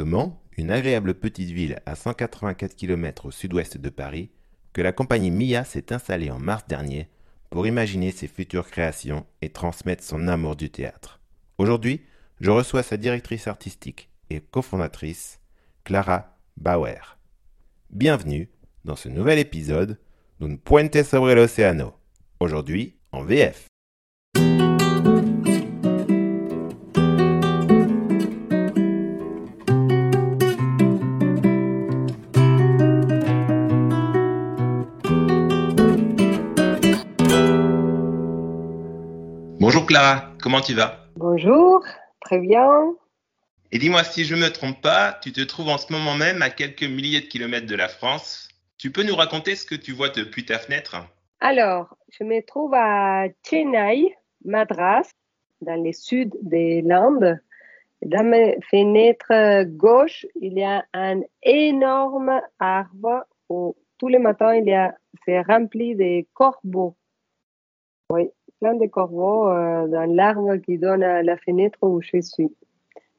Une agréable petite ville à 184 km au sud-ouest de Paris, que la compagnie Mia s'est installée en mars dernier pour imaginer ses futures créations et transmettre son amour du théâtre. Aujourd'hui, je reçois sa directrice artistique et cofondatrice, Clara Bauer. Bienvenue dans ce nouvel épisode d'un Puente sobre el Océano, aujourd'hui en VF. Clara, comment tu vas? Bonjour, très bien. Et dis-moi, si je ne me trompe pas, tu te trouves en ce moment même à quelques milliers de kilomètres de la France. Tu peux nous raconter ce que tu vois depuis ta fenêtre? Alors, je me trouve à Chennai, Madras, dans le sud des Landes. Dans ma fenêtre gauche, il y a un énorme arbre où tous les matins, il y a, c'est rempli de corbeaux. Oui, plein de corbeaux euh, dans l'arbre qui donne à la fenêtre où je suis.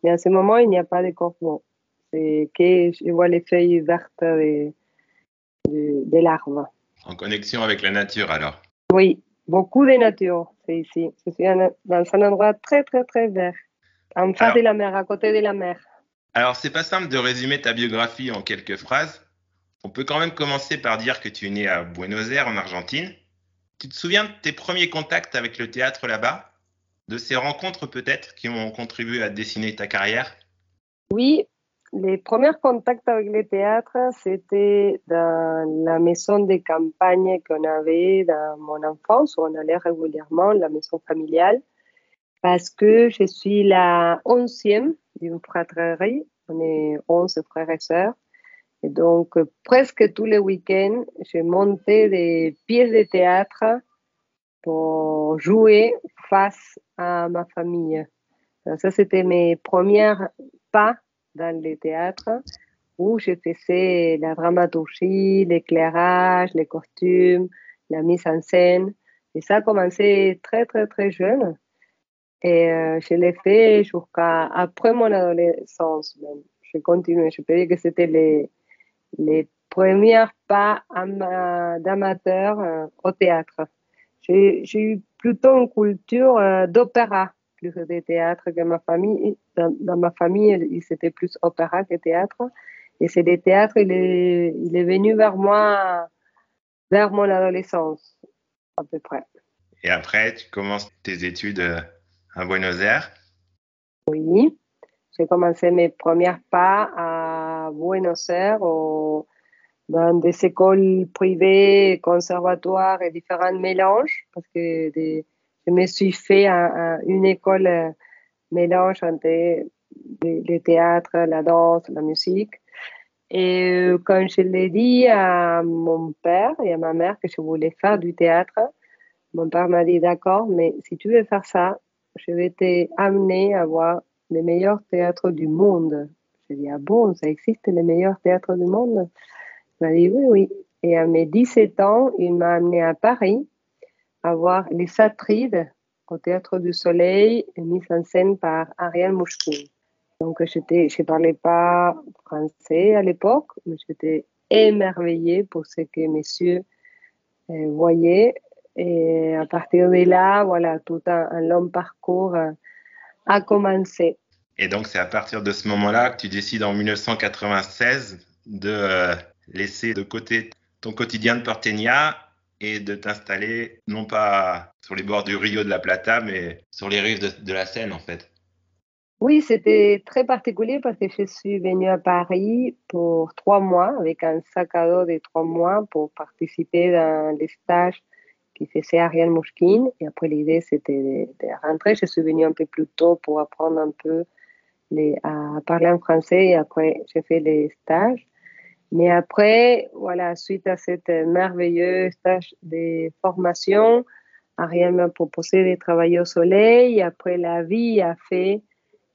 Mais à ce moment, il n'y a pas de corbeaux. C'est que je vois les feuilles vertes de, de, de l'arbre. En connexion avec la nature alors Oui, beaucoup de nature, c'est ici. Je suis dans un endroit très, très, très vert. En face Alors- de la mer, à côté de la mer. Alors, c'est pas simple de résumer ta biographie en quelques phrases. On peut quand même commencer par dire que tu es né à Buenos Aires, en Argentine. Tu te souviens de tes premiers contacts avec le théâtre là-bas? De ces rencontres peut-être qui ont contribué à dessiner ta carrière? Oui, les premiers contacts avec le théâtre, c'était dans la maison de campagne qu'on avait dans mon enfance, où on allait régulièrement, la maison familiale, parce que je suis la onzième d'une fratrie. On est onze frères et sœurs. Et donc, euh, presque tous les week-ends, je montais des pièces de théâtre pour jouer face à ma famille. Alors, ça, c'était mes premiers pas dans le théâtre où je faisais la dramaturgie, l'éclairage, les costumes, la mise en scène. Et ça a commencé très, très, très jeune. Et euh, je l'ai fait jusqu'à après mon adolescence. Je continue. Je peux dire que c'était les, les premiers pas ama- d'amateur euh, au théâtre. J'ai eu plutôt une culture euh, d'opéra plus que de théâtre que ma famille. Dans, dans ma famille, il- c'était plus opéra que théâtre. Et c'est le théâtre, il est, il est venu vers moi vers mon adolescence, à peu près. Et après, tu commences tes études euh, à Buenos Aires? Oui, j'ai commencé mes premiers pas à Buenos Aires, dans des écoles privées, conservatoires et différents mélanges, parce que je me suis fait un- une école euh, mélange entre le, théâtre, la danse, la musique. Et euh, quand je l'ai dit à mon père et à ma mère que je voulais faire du théâtre, mon père m'a dit d'accord, mais si tu veux faire ça, je vais t'amener à voir les meilleurs théâtres du monde. J'ai dit, ah bon, ça existe les meilleurs théâtres du monde? Il m'a dit, oui, oui. Et à mes 17 ans, il m'a amené à Paris à voir Les Satrides au Théâtre du Soleil, mise en scène par Ariel Mouchkine. Donc, je ne parlais pas français à l'époque, mais j'étais émerveillée pour ce que messieurs euh, voyaient. Et à partir de là, voilà, tout un, un long parcours euh, a commencé. Et donc, c'est à partir de ce moment-là que tu décides en 1996 de euh, laisser de côté ton quotidien de porteña et de t'installer non pas sur les bords du Rio de la Plata, mais sur les rives de, la Seine, en fait. Oui, c'était très particulier parce que je suis venue à Paris pour trois mois avec un sac à dos de trois mois pour participer dans les stages qui faisait Ariel Mouchkine. Et après, l'idée, c'était de, de rentrer. Je suis venue un peu plus tôt pour apprendre un peu à parler en français et après, j'ai fait les stages. Mais après, voilà, suite à cette merveilleux stage de formation, Ariel m'a proposé de travailler au soleil. Après, la vie a fait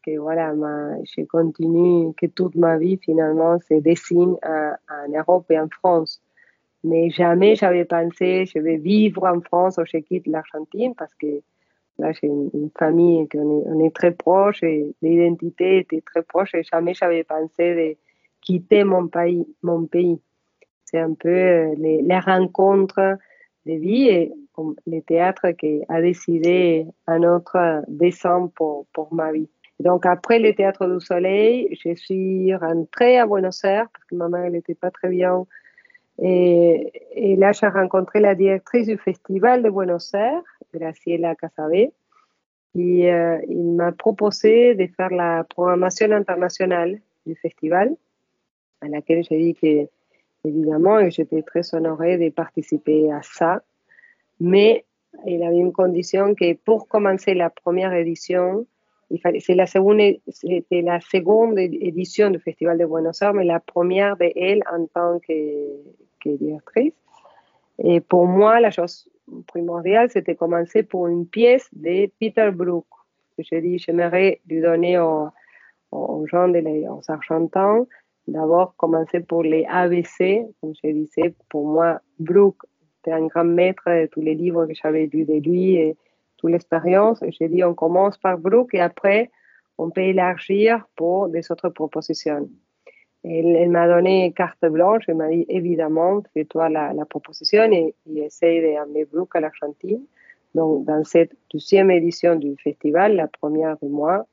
que voilà, ma, je que toute ma vie finalement se dessine en, en Europe et en France. Mais jamais j'avais pensé, je vais vivre en France ou je quitte l'Argentine parce que Là, j'ai une, famille on est très proche et l'identité était très proche et jamais j'avais pensé de quitter mon pays. Mon pays. C'est un peu euh, les, les, rencontres de vie et le théâtre qui a décidé un autre dessin pour, pour ma vie. Donc après le Théâtre du Soleil, je suis rentrée à Buenos Aires parce que ma mère n'était pas très bien. Et là, j'ai rencontré la directrice du Festival de Buenos Aires, Graciela Casabé, il m'a proposé de faire la programmation internationale du festival, à laquelle j'ai dit que, évidemment, j'étais très honorée de participer à ça. Mais il avait une condition que pour commencer la première édition, c'est la seconde, c'était la seconde édition du Festival de Buenos Aires, mais la première de elle en tant que, que directrice. Et pour moi, la chose primordiale, c'était commencer pour une pièce de Peter Brook. J'ai dit, j'aimerais lui donner aux, aux gens, de les, aux Argentins, d'abord commencer pour les ABC, comme je disais, pour moi, Brook, c'était un grand maître de tous les livres que j'avais lus de lui et l'expérience. J'ai dit, on commence par Brooke et après, on peut élargir pour des autres propositions. Elle, m'a donné carte blanche et m'a dit, évidemment, fais-toi la, proposition et, essaye d'amener Brooke à l'Argentine. Donc, dans cette deuxième édition du festival, la première de moi,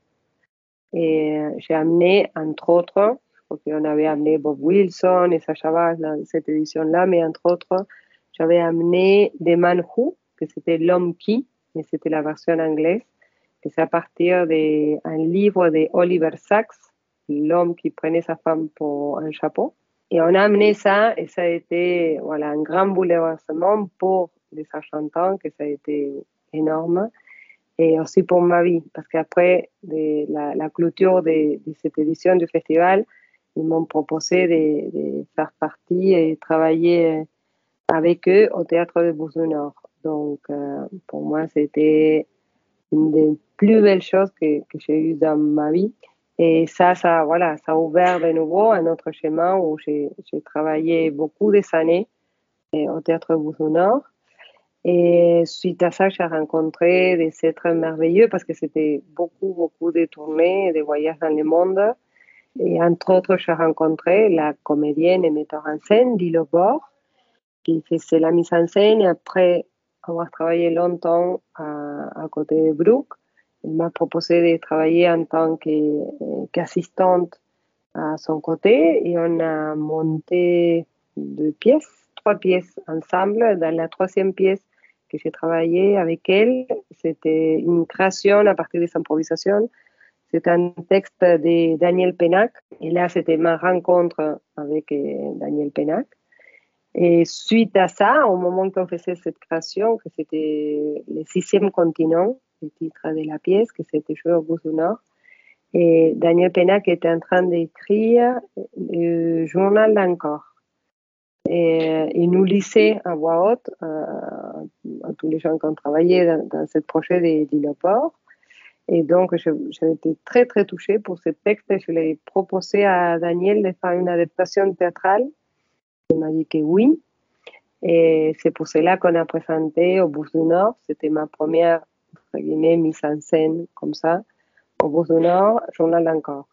et j'ai amené, entre autres, qu'on avait amené Bob Wilson et Sacha Bass dans cette édition-là, mais entre autres, j'avais amené The Man Who, que c'était l'homme qui, mais c'était la version anglaise, que c'est à partir d'un livre de Oliver Sacks, L'homme qui prenait sa femme pour un chapeau. Et on a amené ça et ça a été voilà, un grand bouleversement pour les Argentins, que ça a été énorme. Et aussi pour ma vie, parce qu'après la, clôture de, cette édition du festival, ils m'ont proposé de, de, faire partie et travailler avec eux au théâtre de Bourse Nord. Donc, euh, pour moi, c'était une des plus belles choses que, que j'ai eues dans ma vie. Et ça, ça, voilà, ça a ouvert de nouveau un autre chemin où j'ai travaillé beaucoup des années au Théâtre Bouzou Nord. Et suite à ça, j'ai rencontré des êtres merveilleux parce que c'était beaucoup, beaucoup de tournées, de voyages dans le monde. Et entre autres, j'ai rencontré la comédienne et metteur en scène, Lilo Bord, qui faisait la mise en scène. Et après, avoir travaillé longtemps à, côté de Brooke. Il m'a proposé de travailler en tant qu'assistante à son côté et on a monté deux pièces, trois pièces ensemble. Dans la troisième pièce que j'ai travaillé avec elle, c'était une création à partir des improvisations. C'est un texte de Daniel Penac et là c'était ma rencontre avec euh, Daniel Penac. Et suite à ça, au moment qu'on faisait cette création, que c'était le sixième continent, le titre de la pièce, que c'était joué au bout du Nord, et Daniel Penac était en train d'écrire le journal d'encore. Et il nous lisait à voix haute euh, à tous les gens qui ont travaillé dans, ce projet de port Et donc, j'ai été très, très touchée pour ce texte. Je l'ai proposé à Daniel de faire une adaptation théâtrale il m'a dit que oui. Et c'est pour cela qu'on a présenté au Bourse du Nord. C'était ma première mise en scène comme ça au Bourse du Nord, Journal d'encore.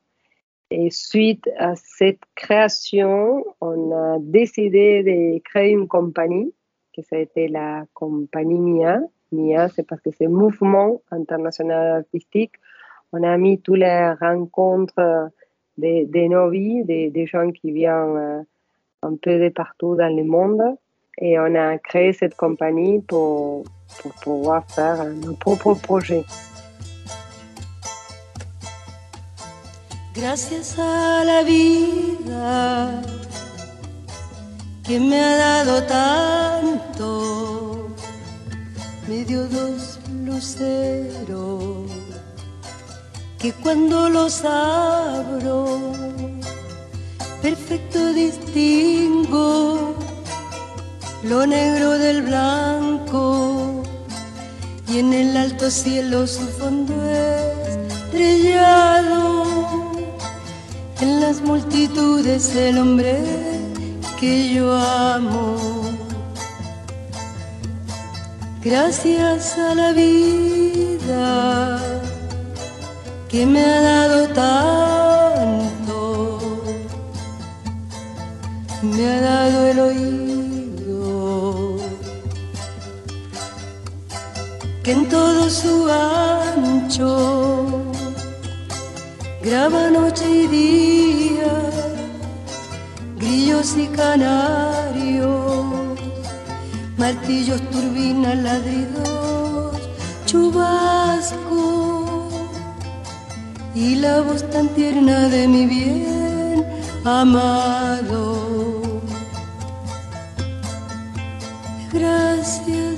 Et suite à cette création, on a décidé de créer une compagnie, que ça a été la compagnie MIA. MIA, c'est parce que c'est Mouvement International Artistique. On a mis toutes les rencontres de, de nos vies, des gens qui viennent euh, un peu de partout dans le monde. Et on a créé cette compagnie pour, pour pouvoir faire nos propres projets. Gracias a la vida que me ha dado tanto, me dio dos luceros que cuando los abro perfecto distingo lo negro del blanco. Y en el alto cielo su fondo estrellado en las multitudes el hombre que yo amo. Gracias a la vida que me ha dado tanto, me ha dado el oído, que en todo su ancho graba noche y día, grillos y canarios, martillos, turbinas, ladridos, chubascos y la voz tan tierna de mi bien amado. Gracias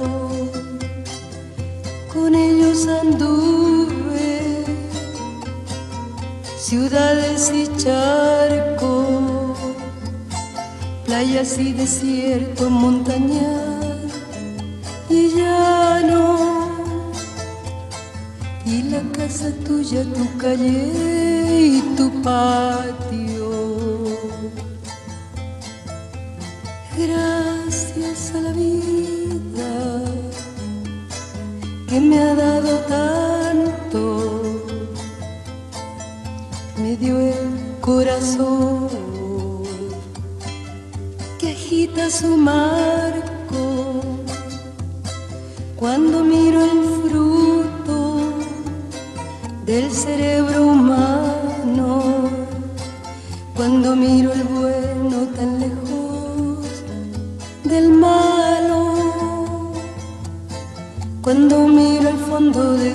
Anduve ciudades y charcos, playas y desierto, montañas y llano. Y la casa tuya, tu calle y tu patio que me ha dado tanto, me dio el corazón que agita su marco. Cuando miro el fruto del cerebro humano, cuando miro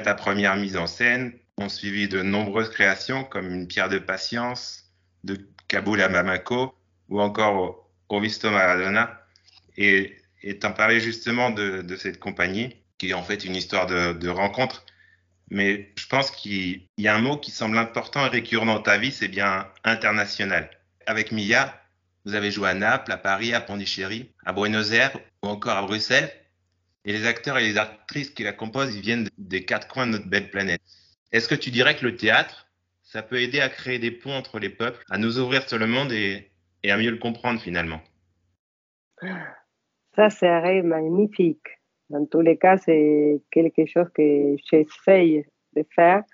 Ta première mise en scène, ont suivi de nombreuses créations comme Une pierre de patience, de Kaboul à Bamako ou encore Au Visto Maradona. Et t'en parlais justement de, de, cette compagnie qui est en fait une histoire de, de rencontre mais je pense qu'il y a un mot qui semble important et récurrent dans ta vie, c'est bien international. Avec Mia, vous avez joué à Naples, à Paris, à Pondichéry, à Buenos Aires ou encore à Bruxelles. Et les acteurs et les actrices qui la composent, ils viennent des quatre coins de notre belle planète. Est-ce que tu dirais que le théâtre, ça peut aider à créer des ponts entre les peuples, à nous ouvrir sur le monde et, à mieux le comprendre finalement? Ça serait magnifique. Dans tous les cas, c'est quelque chose que j'essaye de faire,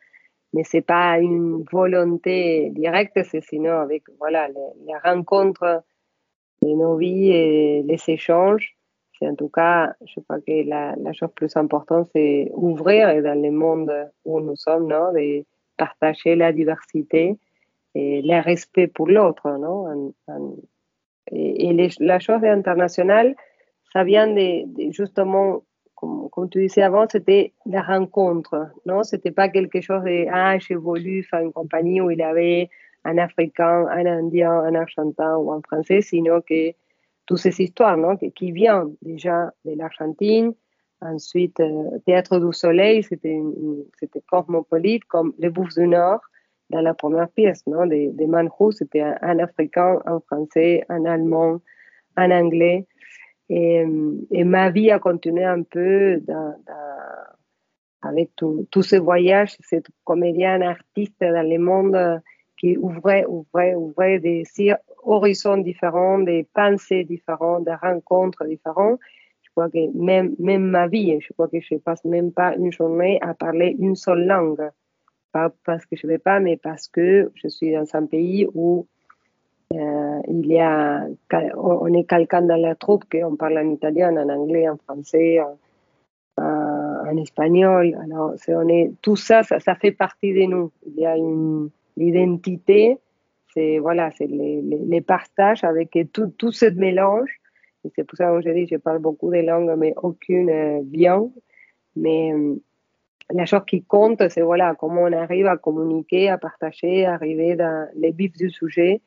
mais c'est pas une volonté directe, c'est sinon avec voilà les, rencontres de nos vies et les échanges. C'est en tout cas, je crois que la, la chose plus importante, c'est ouvrir dans le monde où nous sommes, non, de partager la diversité et le respect pour l'autre, non Et, la chose internationale, ça vient de, justement, comme, comme, tu disais avant, c'était la rencontre, non C'était pas quelque chose de ah j'ai voulu faire une compagnie où il y avait un Africain, un Indien, un Argentin ou un Français, sinon que toutes ces histoires, non qui viennent déjà de l'Argentine. Ensuite, euh, Théâtre du Soleil, c'était cosmopolite, comme Les Bouffes du Nord, dans la première pièce, non de, de c'était un, Africain, un Français, un Allemand, un Anglais. Et, et ma vie a continué un peu avec tous ces voyages, cette comédienne artiste dans le monde qui ouvrait, ouvrait, ouvrait des horizons différents, des pensées différentes, des rencontres différentes. Je crois que même, même ma vie, je crois que je passe même pas une journée à parler une seule langue. Pas parce que je ne vais pas, mais parce que je suis dans un pays où euh, il y a, on est quelqu'un dans la troupe qu'on parle en italien, en anglais, en français, en, espagnol. Alors, on est, tout ça, ça, ça, fait partie de nous. Il y a une l'identité, c'est voilà, c'est les, les, partages avec tout, tout ce mélange. Et c'est pour ça que je dis, je parle beaucoup de langues, mais aucune euh, bien. Mais euh, la chose qui compte, c'est voilà, comment on arrive à communiquer, à partager, à arriver dans les vifs du sujet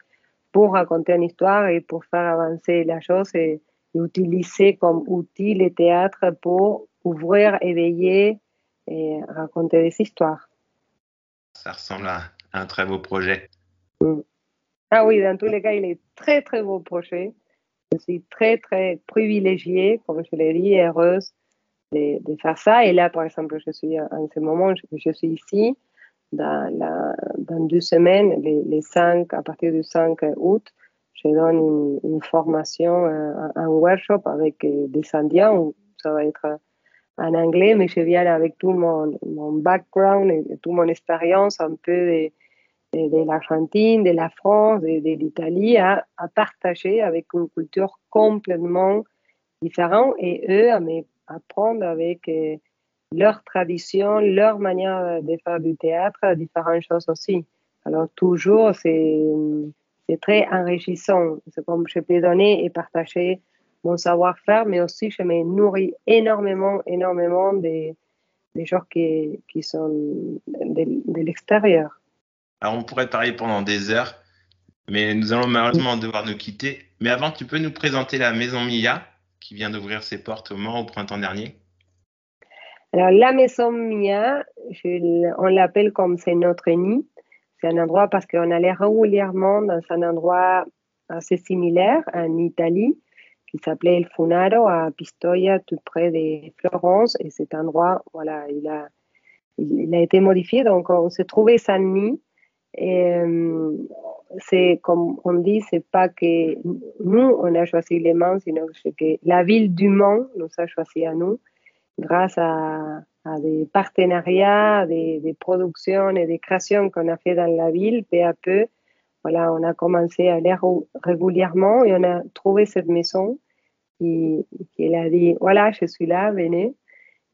pour raconter une histoire et pour faire avancer la chose et, utiliser comme outil le théâtre pour ouvrir, éveiller et raconter des histoires. Ça ressemble à un très beau projet. Mm. Ah oui, dans tous les cas, il est très, très beau projet. Je suis très, très privilégiée, comme je l'ai dit, heureuse de, faire ça. Et là, par exemple, je suis en ce moment, je, suis ici, dans, deux semaines, les, 5, à partir du 5 août, je donne une, formation, un, un, workshop avec euh, des Indiens, ça va être en anglais, mais je viens avec tout mon, background et toute mon expérience un peu de, de, l'Argentine, de la France, de, de l'Italie à, à, partager avec une culture complètement différente et eux à apprendre avec euh, leur tradition, leur manière de faire du théâtre, différentes choses aussi. Alors toujours, c'est très enrichissant. C'est comme je peux donner et partager mon savoir-faire, mais aussi je me nourris énormément, énormément des, gens qui, sont de l'extérieur. Alors on pourrait parler pendant des heures, mais nous allons malheureusement devoir nous quitter. Mais avant, tu peux nous présenter la Maison Mia, qui vient d'ouvrir ses portes au Mans au printemps dernier Alors la Maison Mia, on l'appelle comme c'est notre nid. C'est un endroit parce qu'on allait régulièrement dans un endroit assez similaire en Italie qui s'appelait El Funaro à Pistoia, tout près de Florence. Et cet endroit, voilà, il a, il, a été modifié. Donc, on s'est trouvé sans nid. C'est comme on dit, c'est pas que nous, on a choisi les Mans, sinon que la ville du Mans nous a choisi à nous grâce à, des partenariats, des, des, productions et des créations qu'on a fait dans la ville, peu à peu. Voilà, on a commencé à aller régulièrement et on a trouvé cette maison qui, qui a dit voilà, je suis là, venez.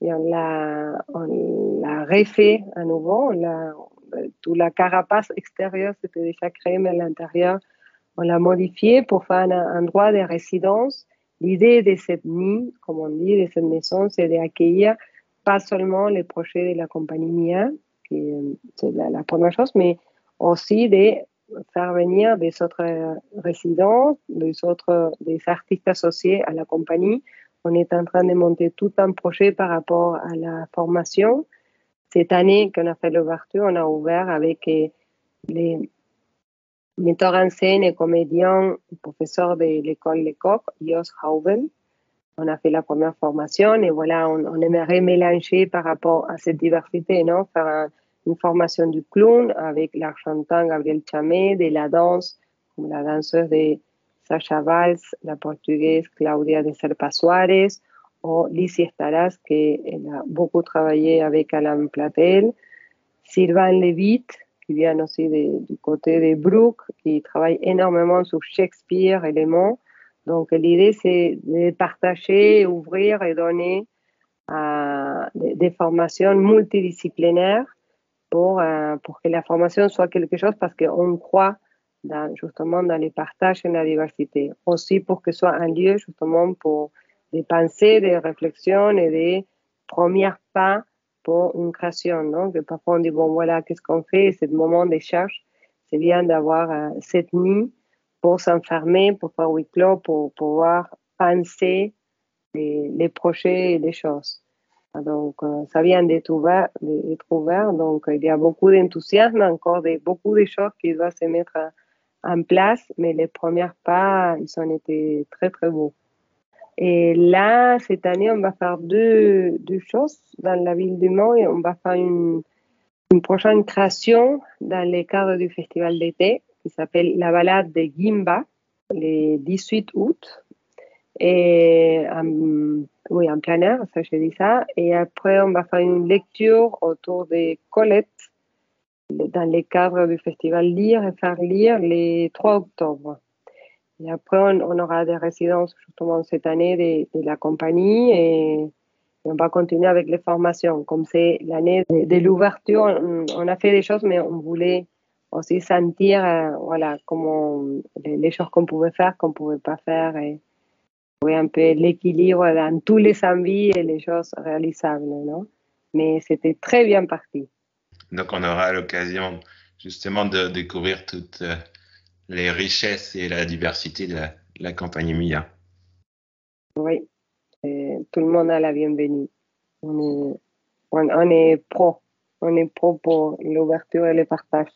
Et on l'a, on l'a refait à nouveau. On l'a, toute la carapace extérieure, c'était déjà créé, mais à l'intérieur, on l'a modifié pour faire un endroit de résidence. L'idée de cette nid, comme on dit, de cette maison, c'est d'accueillir pas seulement les projets de la compagnie MIA, qui c'est la, la, première chose, mais aussi de faire venir des autres résidents, des autres des artistes associés à la compagnie. On est en train de monter tout un projet par rapport à la formation. Cette année qu'on a fait l'ouverture, on a ouvert avec euh, les metteurs en scène et comédiens, professeurs de l'école Lecoq, Jos Hauben. On a fait la première formation et voilà, on, aimerait mélanger par rapport à cette diversité, non? Faire un, une formation du clown avec l'argentin Gabriel Chamé, de la danse, comme la danseuse de Sacha Valls, la portugaise Claudia de Serpa Suárez, ou Lizzie Estaras, qui a beaucoup travaillé avec Alain Platel, Sylvain Levitt, qui vient aussi du côté de Brooke, qui travaille énormément sur Shakespeare et les mots. Donc l'idée, c'est de partager, ouvrir et donner à des, formations multidisciplinaires pour, euh, pour que la formation soit quelque chose parce qu'on croit justement dans les partages et la diversité. Aussi pour que ce soit un lieu justement pour des pensées, des réflexions et des premiers pas pour une création. Que parfois on dit, bon voilà, qu'est-ce qu'on fait? C'est le moment d'échange. C'est bien d'avoir euh, cette nuit pour s'enfermer, pour faire huis clos, pour pouvoir penser les, projets et les choses. Donc, euh, ça vient d'être ouvert, Donc, il y a beaucoup d'enthousiasme, encore beaucoup de choses qui doivent se mettre en place, mais les premiers pas, ils ont été très, très beaux. Et là, cette année, on va faire deux, choses dans la ville du Mans et on va faire une, prochaine création dans le cadre du festival d'été qui s'appelle La balade de Gimba, le 18 août. Et oui, en plein air, ça je dis ça. Et après, on va faire une lecture autour de Colette dans le cadre du festival Lire et faire lire le 3 octobre. Et après, on, aura des résidences justement cette année de, la compagnie et, on va continuer avec les formations. Comme c'est l'année de, l'ouverture, on, a fait des choses, mais on voulait aussi sentir euh, voilà, comment les, choses qu'on pouvait faire, qu'on ne pouvait pas faire. Et, un peu l'équilibre dans tous les envies et les choses réalisables, non Mais c'était très bien parti. Donc on aura l'occasion justement de découvrir toutes euh, les richesses et la diversité de la, compagnie MIA. Oui, tout le monde a la bienvenue. On est, on est pro, on est pro pour l'ouverture et le partage.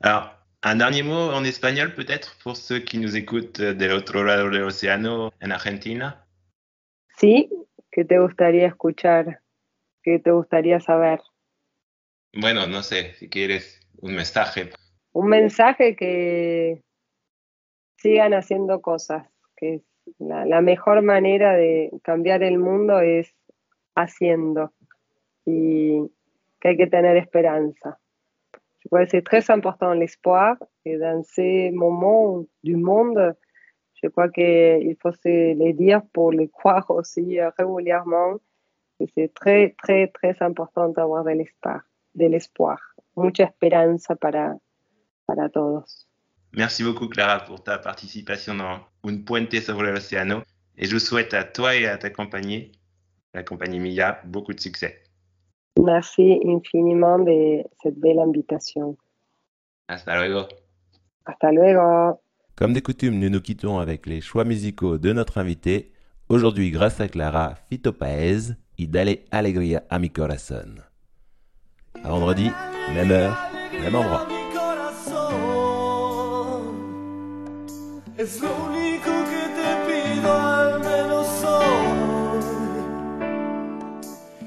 Alors, un dernier mot en espagnol peut-être pour ceux qui nous écoutent de l'autre lado del océano en Argentina? Sí, que te gustaría escuchar, que te gustaría saber? Bueno, no sé, si quieres un mensaje. Un mensaje que sigan haciendo cosas, que la, la mejor manera de cambiar el mundo es haciendo y que hay que tener esperanza. c'est très important l'espoir. Et dans ces moments du monde, je crois qu'il faut se le dire pour le croire aussi euh, régulièrement. C'est très, très, très important d'avoir de l'espoir. De l'espoir. Mucha esperanza para, para todos. Merci beaucoup, Clara, pour ta participation dans Un Puente sobre el Océano. Et je vous souhaite à toi et à ta compagnie, la compagnie MIA, beaucoup de succès. Merci infiniment de cette belle invitation. Hasta luego. Hasta luego. Comme de coutume, nous nous quittons avec les choix musicaux de notre invité. Aujourd'hui, grâce à Clara, Fito Paez, y Dale Alegría a mi corazón. À vendredi, même heure, même endroit. Es lo único que te pido al menos hoy.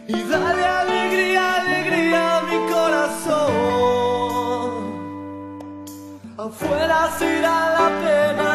Y dale alegría, alegría a mi corazón. Afuera será la pena.